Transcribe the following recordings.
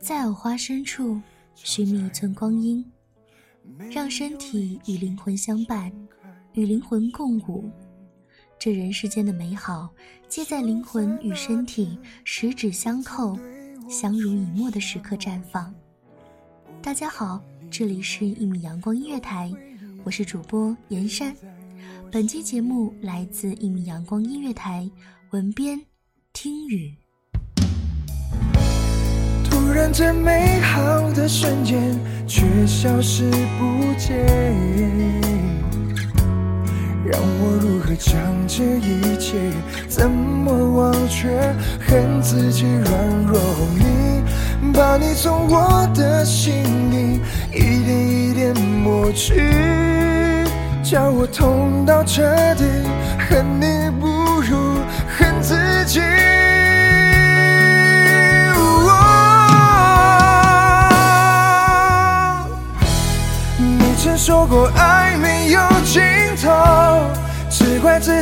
在藕花深处寻觅一寸光阴，让身体与灵魂相伴，与灵魂共舞。这人世间的美好，皆在灵魂与身体十指相扣、相濡以沫的时刻绽放。大家好，这里是《一米阳光音乐台》，我是主播严山。本期节目来自《一米阳光音乐台》，文编听雨。突然间，美好的瞬间却消失不见。让我如何将这一切怎么忘却？恨自己软弱，你把你从我的心里一点一点抹去，叫我痛到彻底，恨你不如恨自己。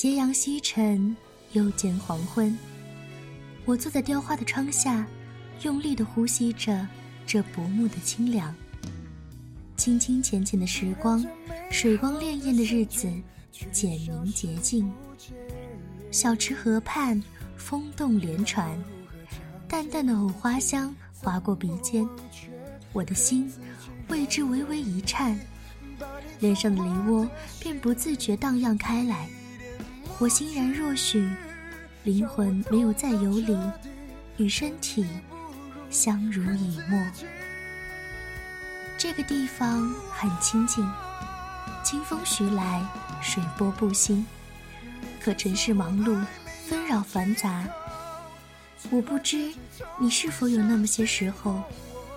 斜阳西沉，又见黄昏。我坐在雕花的窗下，用力地呼吸着这薄暮的清凉。清清浅浅的时光，水光潋滟的日子，简明洁净。小池河畔，风动莲船，淡淡的藕花香划过鼻尖，我的心为之微微一颤，脸上的梨涡便不自觉荡漾开来。我欣然若许，灵魂没有再游离，与身体相濡以沫。这个地方很清静，清风徐来，水波不兴。可尘世忙碌，纷扰繁杂。我不知你是否有那么些时候，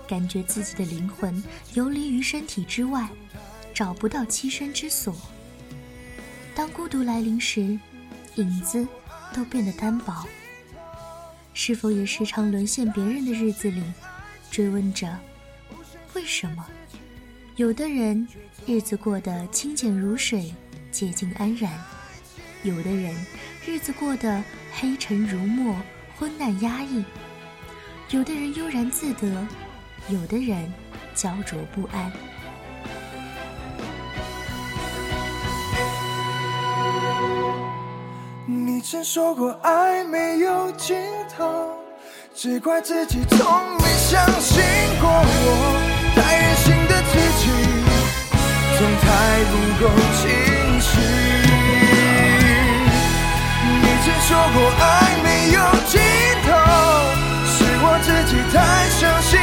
感觉自己的灵魂游离于身体之外，找不到栖身之所。当孤独来临时。影子都变得单薄，是否也时常沦陷别人的日子里，追问着为什么？有的人日子过得清简如水，洁净安然；有的人日子过得黑沉如墨，昏暗压抑；有的人悠然自得，有的人焦灼不安。曾说过爱没有尽头，只怪自己从没相信过我，太任性的自己，总太不够清醒。你曾说过爱没有尽头，是我自己太相信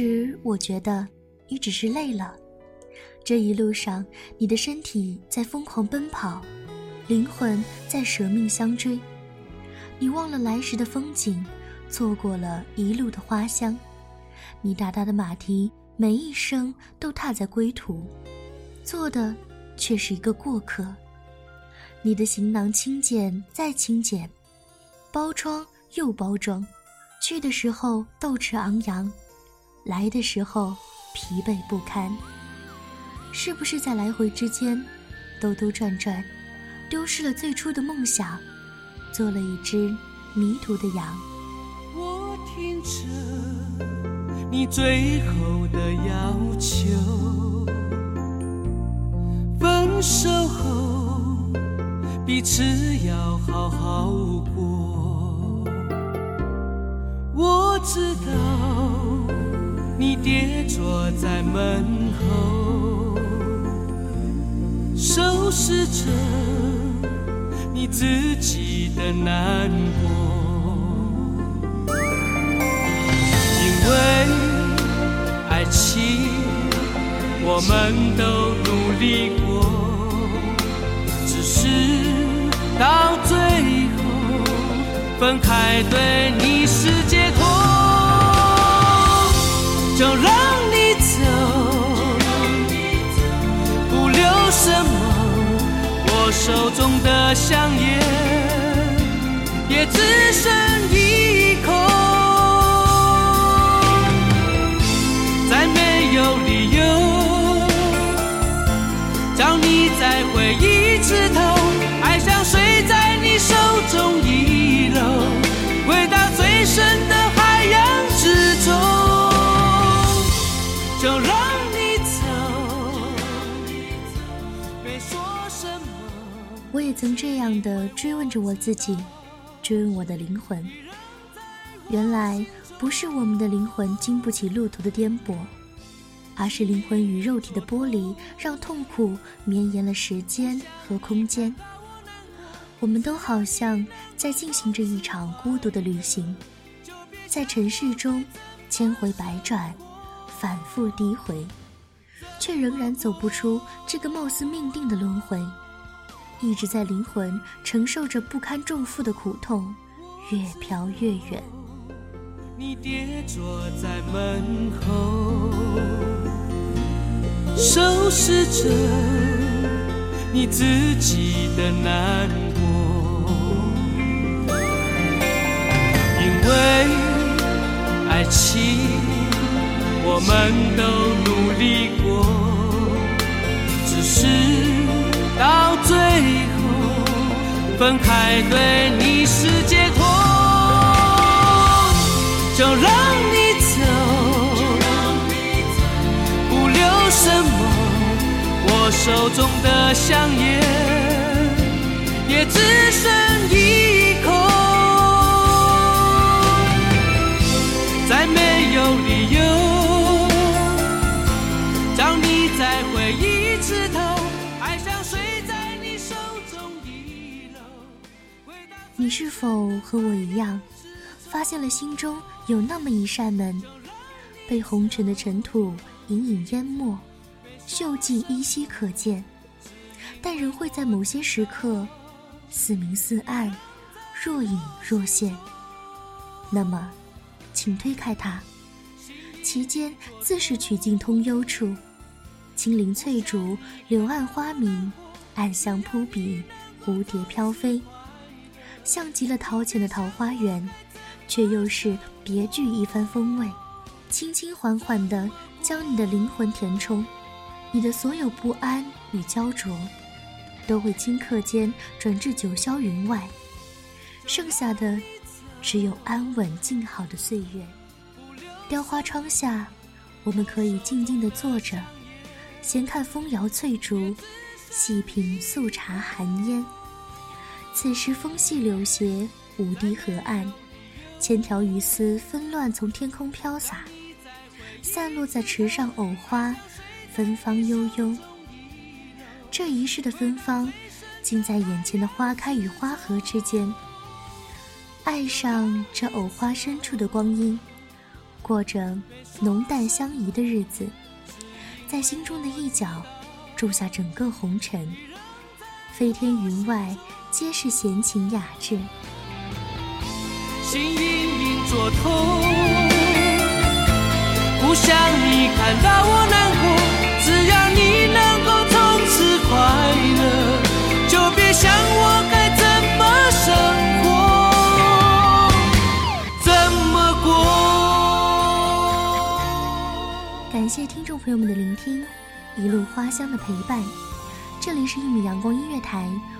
其实我觉得，你只是累了。这一路上，你的身体在疯狂奔跑，灵魂在舍命相追。你忘了来时的风景，错过了一路的花香。你大大的马蹄每一声都踏在归途，做的却是一个过客。你的行囊轻简再轻简，包装又包装，去的时候斗志昂扬，来的时候疲惫不堪。是不是在来回之间，兜兜转转，丢失了最初的梦想，做了一只迷途的羊？我听着你最后的要求，分手后彼此要好好过。我知道你跌坐在门后。收拾着你自己的难过，因为爱情我们都努力过，只是到最后分开对你是的香烟也只剩一我也曾这样的追问着我自己，追问我的灵魂。原来不是我们的灵魂经不起路途的颠簸，而是灵魂与肉体的剥离，让痛苦绵延了时间和空间。我们都好像在进行着一场孤独的旅行，在尘世中千回百转，反复诋毁，却仍然走不出这个貌似命定的轮回。一直在灵魂承受着不堪重负的苦痛，越飘越远。你跌坐在门口，收拾着你自己的难过，因为爱情我们都努力过，只是。到最后分开，对你是解脱，就让你走，不留什么。我手中的香烟也只剩一口，再没有理由是否和我一样，发现了心中有那么一扇门，被红尘的尘土隐隐淹没，锈迹依稀可见，但仍会在某些时刻似明似暗，若隐若现。那么，请推开它，其间自是曲径通幽处，青林翠竹，柳暗花明，暗香扑鼻，蝴蝶飘飞。像极了陶潜的桃花源，却又是别具一番风味。轻轻缓缓地将你的灵魂填充，你的所有不安与焦灼，都会顷刻间转至九霄云外，剩下的只有安稳静好的岁月。雕花窗下，我们可以静静地坐着，闲看风摇翠竹，细品素茶寒烟。此时风细柳斜，五堤河岸，千条鱼丝纷乱从天空飘洒，散落在池上藕花，芬芳悠悠。这一世的芬芳，尽在眼前的花开与花合之间。爱上这藕花深处的光阴，过着浓淡相宜的日子，在心中的一角住下整个红尘。飞天云外，皆是闲情雅致。心隐隐作痛，不想你看到我难过。只要你能够从此快乐，就别想我该怎么生活，怎么过。感谢听众朋友们的聆听，一路花香的陪伴。这里是一米阳光音乐台，